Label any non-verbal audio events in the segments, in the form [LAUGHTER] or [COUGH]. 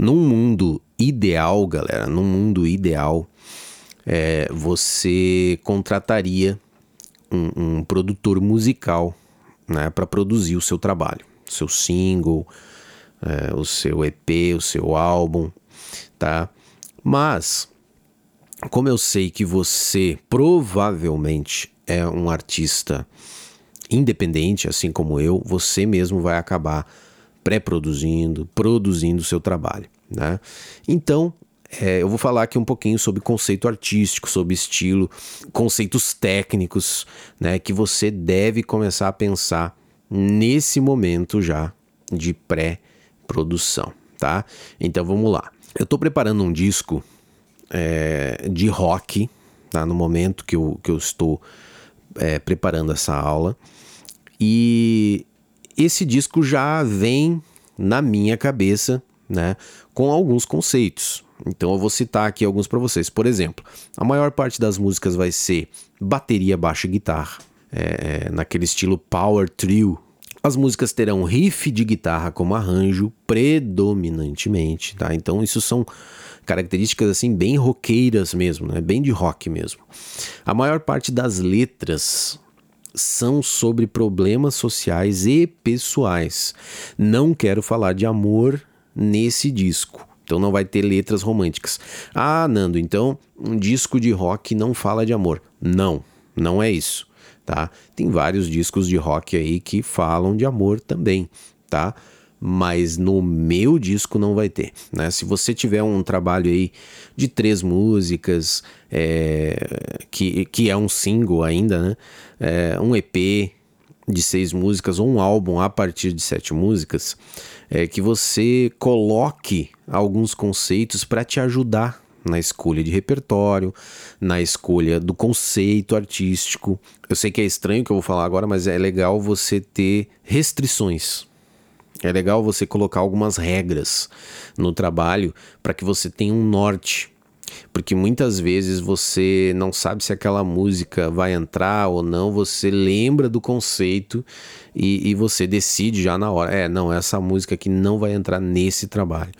Num mundo ideal, galera, num mundo ideal, é, você contrataria um, um produtor musical né, para produzir o seu trabalho, seu single, é, o seu EP, o seu álbum, tá? Mas, como eu sei que você provavelmente é um artista independente, assim como eu, você mesmo vai acabar pré-produzindo, produzindo o seu trabalho, né? Então, é, eu vou falar aqui um pouquinho sobre conceito artístico, sobre estilo, conceitos técnicos, né, que você deve começar a pensar nesse momento já de pré-produção, tá? Então vamos lá. Eu estou preparando um disco é, de rock, tá? No momento que eu, que eu estou é, preparando essa aula. E esse disco já vem na minha cabeça, né, com alguns conceitos. Então eu vou citar aqui alguns para vocês. Por exemplo, a maior parte das músicas vai ser bateria, baixo e guitarra, é, naquele estilo power trio. As músicas terão riff de guitarra como arranjo predominantemente, tá? Então isso são características assim bem roqueiras mesmo, né? Bem de rock mesmo. A maior parte das letras são sobre problemas sociais e pessoais. Não quero falar de amor nesse disco. Então não vai ter letras românticas. Ah, Nando, então um disco de rock não fala de amor. Não, não é isso, tá? Tem vários discos de rock aí que falam de amor também, tá? Mas no meu disco não vai ter, né? Se você tiver um trabalho aí de três músicas, é, que, que é um single ainda, né? É, um EP de seis músicas ou um álbum a partir de sete músicas, é que você coloque alguns conceitos para te ajudar na escolha de repertório, na escolha do conceito artístico. Eu sei que é estranho o que eu vou falar agora, mas é legal você ter restrições. É legal você colocar algumas regras no trabalho para que você tenha um norte porque muitas vezes você não sabe se aquela música vai entrar ou não, você lembra do conceito e, e você decide já na hora, é, não, essa música aqui não vai entrar nesse trabalho,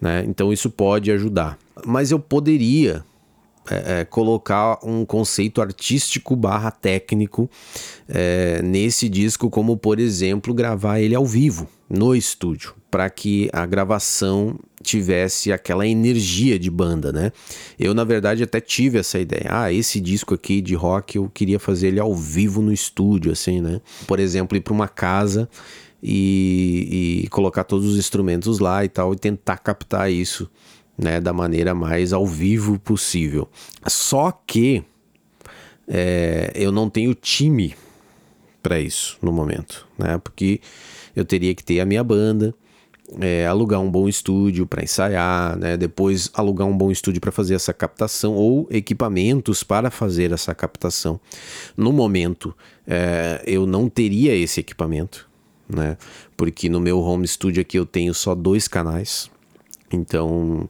né? Então isso pode ajudar. Mas eu poderia é, é, colocar um conceito artístico barra técnico é, nesse disco, como por exemplo gravar ele ao vivo no estúdio, para que a gravação tivesse aquela energia de banda, né? Eu, na verdade, até tive essa ideia. Ah, esse disco aqui de rock eu queria fazer ele ao vivo no estúdio, assim, né? Por exemplo, ir para uma casa e, e, colocar todos os instrumentos lá e tal, e tentar captar isso, né, da maneira mais ao vivo possível. Só que é, eu não tenho time para isso no momento, né? Porque eu teria que ter a minha banda é, alugar um bom estúdio para ensaiar, né? depois alugar um bom estúdio para fazer essa captação ou equipamentos para fazer essa captação. No momento, é, eu não teria esse equipamento, né? porque no meu home studio aqui eu tenho só dois canais, então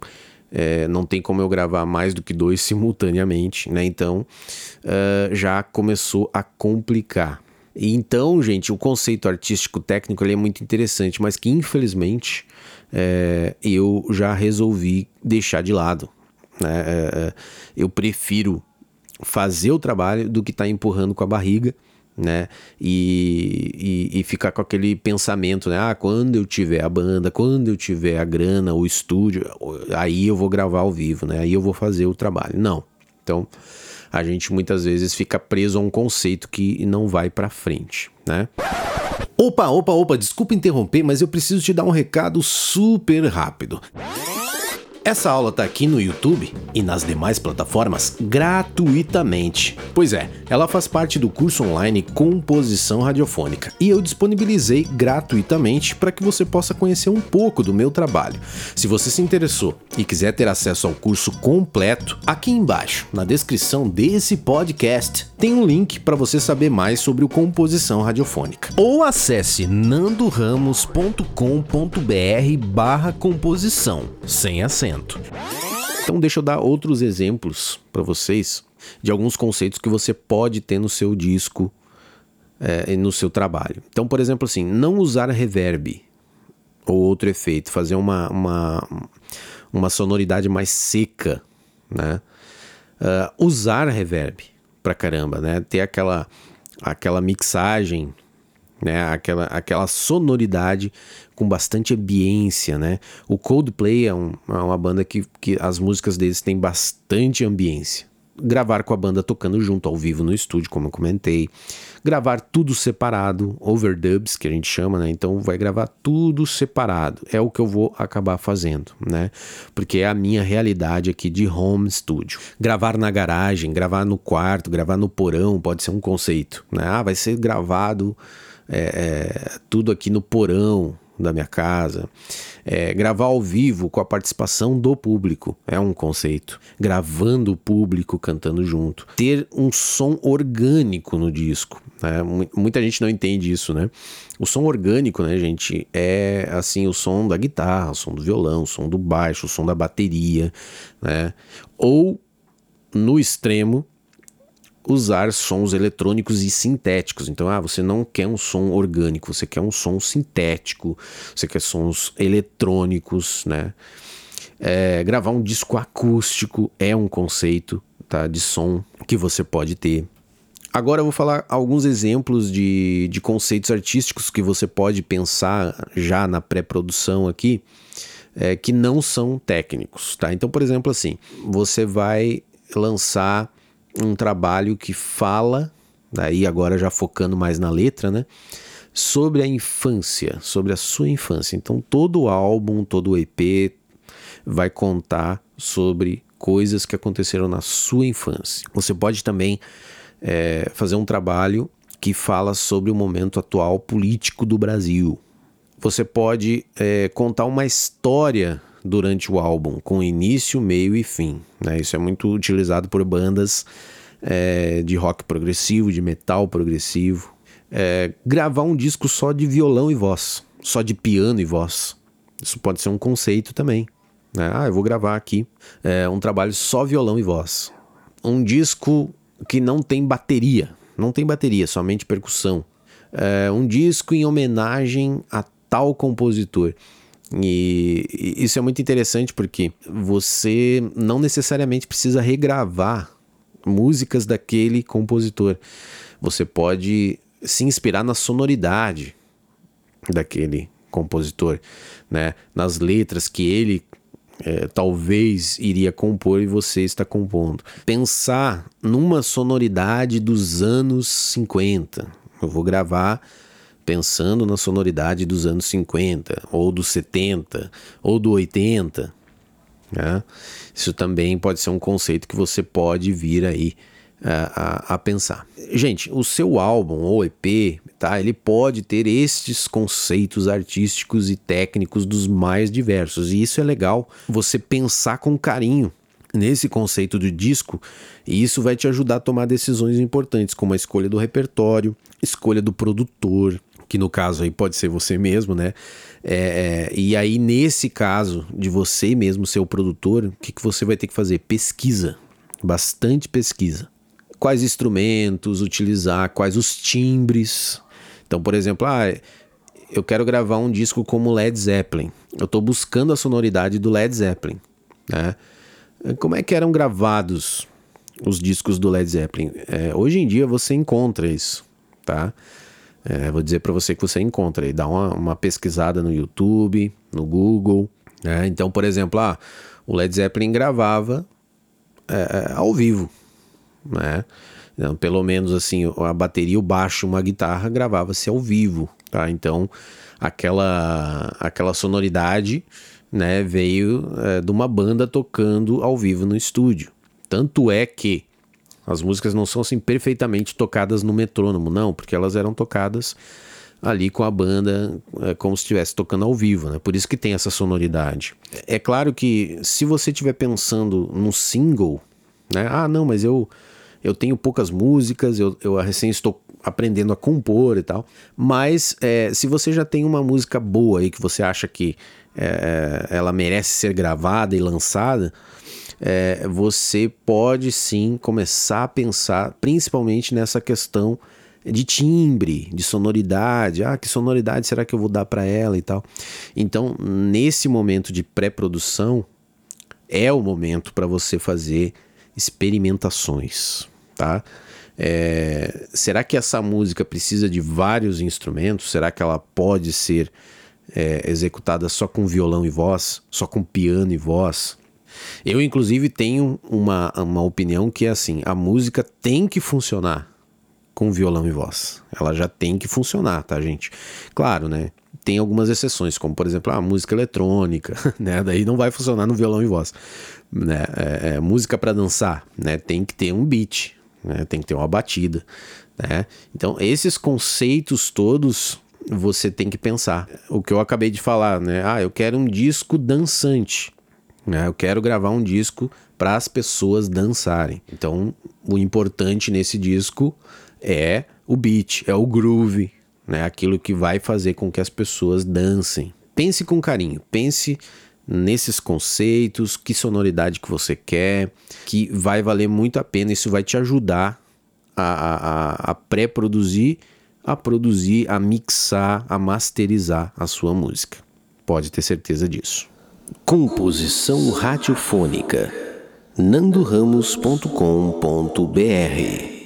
é, não tem como eu gravar mais do que dois [LAUGHS] simultaneamente, né? então uh, já começou a complicar. Então, gente, o conceito artístico técnico ele é muito interessante, mas que infelizmente é, eu já resolvi deixar de lado. Né? É, é eu prefiro fazer o trabalho do que estar tá empurrando com a barriga. Né? E, e, e, ficar com aquele pensamento, né? Ah, quando eu tiver a banda, quando eu tiver a grana, o estúdio, aí eu vou gravar ao vivo, né? Aí eu vou fazer o trabalho. Não. Então, a gente muitas vezes fica preso a um conceito que não vai para frente, né? Opa, opa, opa, desculpa interromper, mas eu preciso te dar um recado super rápido. Essa aula está aqui no YouTube e nas demais plataformas gratuitamente. Pois é, ela faz parte do curso online Composição Radiofônica e eu disponibilizei gratuitamente para que você possa conhecer um pouco do meu trabalho. Se você se interessou e quiser ter acesso ao curso completo, aqui embaixo, na descrição desse podcast, tem um link para você saber mais sobre o composição radiofônica. Ou acesse nandoramos.com.br/barra composição, sem acento. Então, deixa eu dar outros exemplos para vocês de alguns conceitos que você pode ter no seu disco é, no seu trabalho. Então, por exemplo, assim, não usar reverb ou outro efeito, fazer uma, uma, uma sonoridade mais seca, né? Uh, usar reverb pra caramba, né? Ter aquela, aquela mixagem, né? Aquela, aquela sonoridade com bastante ambiência, né? O Coldplay é, um, é uma banda que, que as músicas deles têm bastante ambiência gravar com a banda tocando junto ao vivo no estúdio, como eu comentei, gravar tudo separado, overdubs que a gente chama, né? Então vai gravar tudo separado. É o que eu vou acabar fazendo, né? Porque é a minha realidade aqui de home studio. Gravar na garagem, gravar no quarto, gravar no porão pode ser um conceito, né? Ah, vai ser gravado é, é, tudo aqui no porão, da minha casa. É, gravar ao vivo com a participação do público é um conceito. Gravando o público cantando junto. Ter um som orgânico no disco. Né? Muita gente não entende isso, né? O som orgânico, né, gente, é assim o som da guitarra, o som do violão, o som do baixo, o som da bateria, né? Ou no extremo, usar sons eletrônicos e sintéticos. Então, ah, você não quer um som orgânico, você quer um som sintético, você quer sons eletrônicos, né? É, gravar um disco acústico é um conceito tá, de som que você pode ter. Agora eu vou falar alguns exemplos de, de conceitos artísticos que você pode pensar já na pré-produção aqui, é, que não são técnicos, tá? Então, por exemplo, assim, você vai lançar um trabalho que fala, daí agora já focando mais na letra, né? Sobre a infância, sobre a sua infância. Então todo álbum, todo EP vai contar sobre coisas que aconteceram na sua infância. Você pode também é, fazer um trabalho que fala sobre o momento atual político do Brasil. Você pode é, contar uma história durante o álbum, com início, meio e fim. Né? Isso é muito utilizado por bandas é, de rock progressivo, de metal progressivo. É, gravar um disco só de violão e voz, só de piano e voz. Isso pode ser um conceito também. Né? Ah, eu vou gravar aqui é, um trabalho só violão e voz. Um disco que não tem bateria, não tem bateria, somente percussão. Um disco em homenagem a tal compositor. E isso é muito interessante porque você não necessariamente precisa regravar músicas daquele compositor. Você pode se inspirar na sonoridade daquele compositor, né? nas letras que ele é, talvez iria compor e você está compondo. Pensar numa sonoridade dos anos 50. Eu vou gravar pensando na sonoridade dos anos 50, ou dos 70, ou do 80. Né? Isso também pode ser um conceito que você pode vir aí a, a, a, pensar. Gente, o seu álbum ou EP, tá? Ele pode ter estes conceitos artísticos e técnicos dos mais diversos. E isso é legal você pensar com carinho nesse conceito do disco, e isso vai te ajudar a tomar decisões importantes, como a escolha do repertório, escolha do produtor, que no caso aí pode ser você mesmo, né? É, é, e aí, nesse caso de você mesmo ser o produtor, o que, que você vai ter que fazer? Pesquisa, bastante pesquisa. Quais instrumentos utilizar, quais os timbres. Então, por exemplo, ah, eu quero gravar um disco como Led Zeppelin. Eu estou buscando a sonoridade do Led Zeppelin. Né? Como é que eram gravados os discos do Led Zeppelin? É, hoje em dia você encontra isso, tá? É, vou dizer para você que você encontra aí, dá uma, uma pesquisada no YouTube, no Google. Né? Então, por exemplo, ah, o Led Zeppelin gravava é, é ao vivo, né? Então, pelo menos assim, a bateria, o baixo, uma guitarra gravava-se ao vivo, tá? Então, aquela aquela sonoridade, né, veio é, de uma banda tocando ao vivo no estúdio. Tanto é que as músicas não são assim perfeitamente tocadas no metrônomo, não, porque elas eram tocadas ali com a banda é, como se estivesse tocando ao vivo, né? Por isso que tem essa sonoridade. É claro que se você estiver pensando num single, né? Ah, não, mas eu eu tenho poucas músicas, eu, eu recém estou aprendendo a compor e tal. Mas é, se você já tem uma música boa aí que você acha que é, ela merece ser gravada e lançada, é, você pode sim começar a pensar, principalmente nessa questão de timbre, de sonoridade. Ah, que sonoridade será que eu vou dar para ela e tal. Então, nesse momento de pré-produção, é o momento para você fazer experimentações, tá? É, será que essa música precisa de vários instrumentos? Será que ela pode ser é, executada só com violão e voz, só com piano e voz? Eu, inclusive, tenho uma, uma opinião que é assim: a música tem que funcionar com violão e voz. Ela já tem que funcionar, tá, gente? Claro, né? Tem algumas exceções, como por exemplo a música eletrônica, [LAUGHS] né? Daí não vai funcionar no violão e voz. Né? É, é, música para dançar, né? Tem que ter um beat, né? Tem que ter uma batida, né? Então esses conceitos todos você tem que pensar. O que eu acabei de falar, né? Ah, eu quero um disco dançante, né? Eu quero gravar um disco para as pessoas dançarem. Então o importante nesse disco é o beat, é o groove, né? Aquilo que vai fazer com que as pessoas dancem. Pense com carinho, pense nesses conceitos, que sonoridade que você quer, que vai valer muito a pena. Isso vai te ajudar a, a, a pré-produzir, a produzir, a mixar, a masterizar a sua música. Pode ter certeza disso. Composição radiofônica nandoramos.com.br